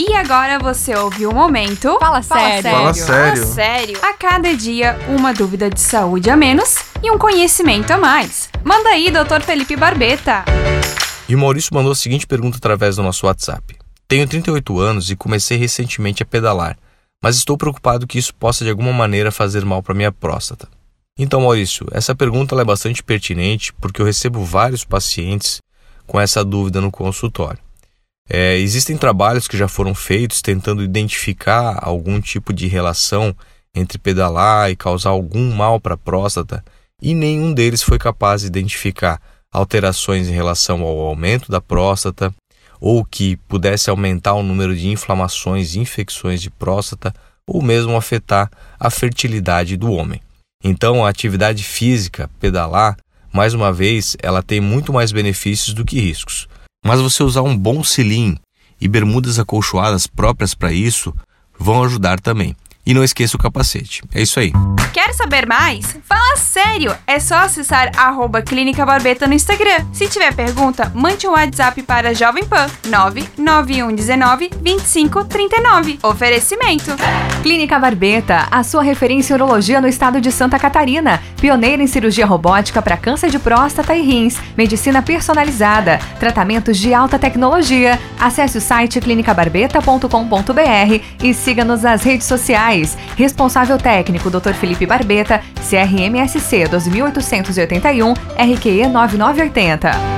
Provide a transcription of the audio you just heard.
E agora você ouviu o momento. Fala sério. Fala sério. Fala sério. A cada dia, uma dúvida de saúde a menos e um conhecimento a mais. Manda aí, Dr. Felipe Barbeta. E o Maurício mandou a seguinte pergunta através do nosso WhatsApp. Tenho 38 anos e comecei recentemente a pedalar, mas estou preocupado que isso possa de alguma maneira fazer mal para minha próstata. Então, Maurício, essa pergunta é bastante pertinente porque eu recebo vários pacientes com essa dúvida no consultório. É, existem trabalhos que já foram feitos tentando identificar algum tipo de relação entre pedalar e causar algum mal para a próstata e nenhum deles foi capaz de identificar alterações em relação ao aumento da próstata ou que pudesse aumentar o número de inflamações e infecções de próstata ou mesmo afetar a fertilidade do homem. Então, a atividade física, pedalar, mais uma vez, ela tem muito mais benefícios do que riscos. Mas você usar um bom cilim e bermudas acolchoadas próprias para isso vão ajudar também. E não esqueça o capacete. É isso aí. Quer saber mais? Fala sério! É só acessar arroba Clínica Barbeta no Instagram. Se tiver pergunta, mande um WhatsApp para Jovem Pan 99119 2539. Oferecimento. Clínica Barbeta, a sua referência em urologia no estado de Santa Catarina. Pioneira em cirurgia robótica para câncer de próstata e rins. Medicina personalizada. Tratamentos de alta tecnologia. Acesse o site clinicabarbeta.com.br e siga-nos nas redes sociais. Responsável técnico Dr. Felipe Barbeta, CRMSC 2881, RQE 9980.